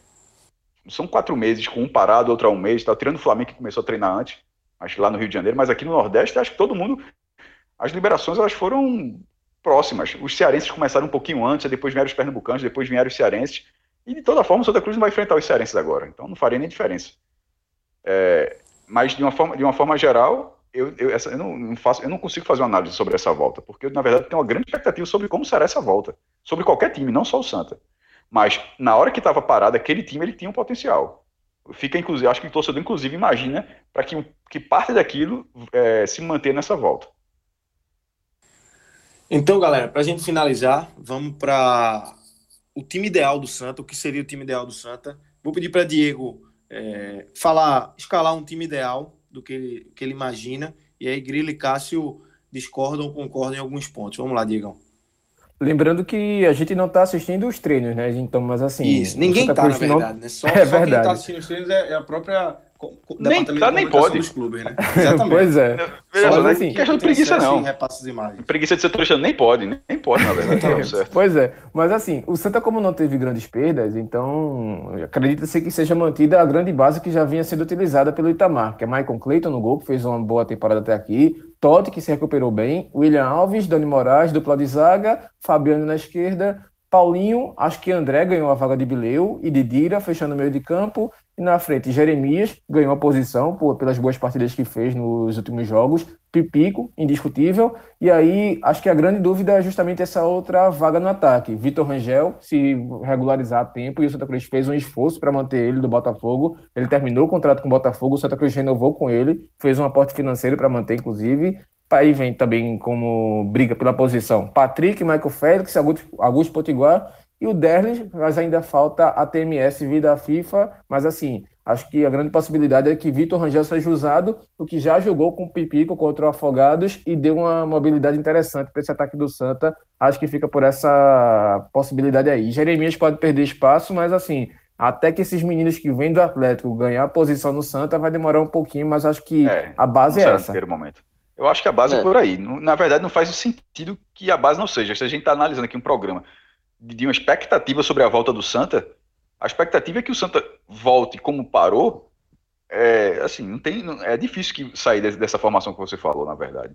São quatro meses com um parado, outro há um mês, tá tirando o Flamengo que começou a treinar antes, acho que lá no Rio de Janeiro, mas aqui no Nordeste, acho que todo mundo. As liberações elas foram próximas. Os cearenses começaram um pouquinho antes, depois vieram os pernambucanos, depois vieram os cearenses. E de toda forma, o Santa Cruz não vai enfrentar os cearenses agora, então não faria nem diferença. É, mas de uma forma, de uma forma geral, eu, eu, essa, eu, não, faço, eu não consigo fazer uma análise sobre essa volta, porque eu, na verdade, tenho uma grande expectativa sobre como será essa volta, sobre qualquer time, não só o Santa. Mas na hora que estava parado, aquele time ele tinha um potencial. Fica, inclusive, acho que o torcedor, inclusive, imagina para que, que parte daquilo é, se manter nessa volta. Então, galera, para a gente finalizar, vamos para o time ideal do Santa. O que seria o time ideal do Santa? Vou pedir para Diego é, falar, escalar um time ideal do que ele, que ele imagina. E aí, Grilo e Cássio discordam ou concordam em alguns pontos. Vamos lá, Diegão. Lembrando que a gente não está assistindo os treinos, né? Então, mas assim. Isso, ninguém está, na verdade, não... né? Só, *laughs* é só verdade. quem está assistindo os treinos é, é a própria nem, tá, nem pode. Dos clubes, né? *laughs* Exatamente. pois é. Veja, Mas, assim, questão de preguiça, não. de imagens. Preguiça de setorista nem pode, nem pode, na verdade. Tá *laughs* certo. Pois é. Mas assim, o Santa, como não teve grandes perdas, então acredita-se que seja mantida a grande base que já vinha sendo utilizada pelo Itamar, que é Michael Clayton no gol, que fez uma boa temporada até aqui. Totti, que se recuperou bem. William Alves, Dani Moraes, dupla de zaga. Fabiano na esquerda. Paulinho, acho que André ganhou a vaga de Bileu e Didira fechando o meio de campo. E na frente, Jeremias ganhou a posição por, pelas boas partidas que fez nos últimos jogos. Pipico, indiscutível. E aí, acho que a grande dúvida é justamente essa outra vaga no ataque. Vitor Rangel, se regularizar a tempo, e o Santa Cruz fez um esforço para manter ele do Botafogo. Ele terminou o contrato com o Botafogo, o Santa Cruz renovou com ele, fez um aporte financeiro para manter, inclusive. Aí vem também como briga pela posição Patrick, Michael Félix, Augusto Potiguar e o Derlis, mas ainda falta a TMS vida FIFA, mas assim, acho que a grande possibilidade é que Vitor Rangel seja usado, o que já jogou com o Pipico contra o Afogados e deu uma mobilidade interessante para esse ataque do Santa. Acho que fica por essa possibilidade aí. Jeremias pode perder espaço, mas assim, até que esses meninos que vêm do Atlético ganhar a posição no Santa vai demorar um pouquinho, mas acho que é, a base é essa. No momento. Eu acho que a base é, é por aí. Na verdade, não faz sentido que a base não seja. Se a gente está analisando aqui um programa de uma expectativa sobre a volta do Santa, a expectativa é que o Santa volte como parou. É, assim, não tem, é difícil que sair dessa formação que você falou, na verdade.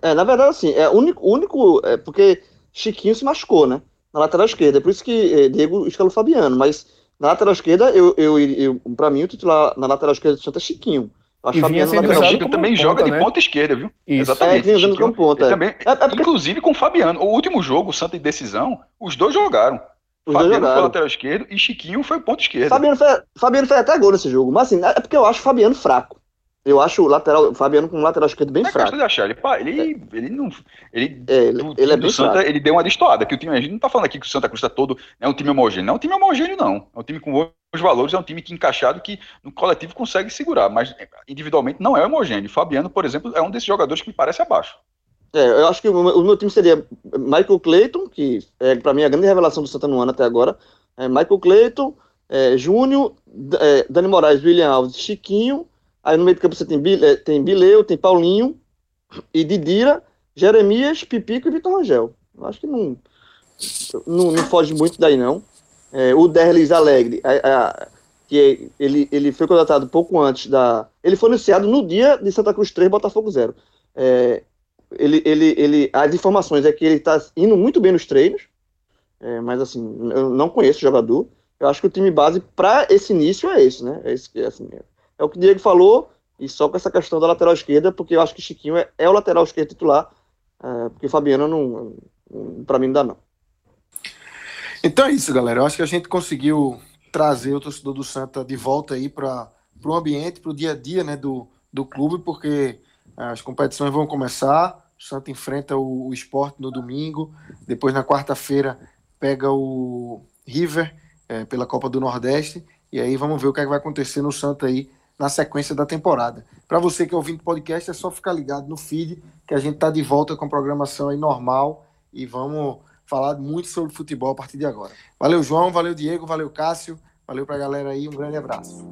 É, na verdade, assim, é único, único é porque Chiquinho se machucou, né? Na lateral esquerda. É por isso que é, Diego escalou Fabiano. Mas na lateral esquerda, eu, eu, eu, para mim, o titular na lateral esquerda do Santa é Chiquinho. Acho que vinha sendo usado também ponta, joga né? de ponta esquerda, viu? Isso. Exatamente. É, jogando como ponta. Também, é, é porque... Inclusive com o Fabiano. O último jogo, o Santa em decisão, os dois jogaram. Os Fabiano dois jogaram. foi lateral esquerdo e Chiquinho foi ponto esquerdo. Fabiano foi, Fabiano foi até gol nesse jogo. Mas assim, é porque eu acho o Fabiano fraco. Eu acho o lateral, o Fabiano com um lateral esquerdo bem é fraco. De achar. Ele, ele, ele não. Ele, é, ele, do, ele é bem Santa, fraco. ele deu uma destoada. Que o time, a gente não tá falando aqui que o Santa Cruz tá todo. É um time homogêneo. Não é um time homogêneo, não. É um time com os valores, é um time que encaixado que no coletivo consegue segurar. Mas individualmente não é homogêneo. Fabiano, por exemplo, é um desses jogadores que me parece abaixo. É, eu acho que o meu, o time seria Michael Clayton, que é para mim a grande revelação do Santa no ano até agora. É Michael Clayton, é, Júnior, é, Dani Moraes, William Alves, Chiquinho. Aí no meio do campo você tem, Bile, tem Bileu, tem Paulinho e Didira, Jeremias, Pipico e Vitor Rangel. Eu acho que não, não, não foge muito daí, não. É, o Derlis Alegre, a, a, que ele, ele foi contratado pouco antes da. Ele foi anunciado no dia de Santa Cruz 3, Botafogo 0. É, ele, ele, ele, as informações é que ele está indo muito bem nos treinos, é, mas assim, eu não conheço o jogador. Eu acho que o time base para esse início é esse, né? É esse, assim, é o que o Diego falou, e só com essa questão da lateral esquerda, porque eu acho que Chiquinho é, é o lateral esquerdo titular, é, porque Fabiano não, não para mim não dá não. Então é isso, galera. Eu acho que a gente conseguiu trazer o torcedor do Santa de volta aí para o ambiente, para o dia a dia né, do, do clube, porque é, as competições vão começar. O Santa enfrenta o, o esporte no domingo, depois na quarta-feira pega o River é, pela Copa do Nordeste, e aí vamos ver o que, é que vai acontecer no Santa aí na sequência da temporada. Para você que é ouvinte podcast, é só ficar ligado no feed, que a gente está de volta com a programação aí normal e vamos falar muito sobre futebol a partir de agora. Valeu, João, valeu, Diego, valeu, Cássio, valeu pra galera aí, um grande abraço.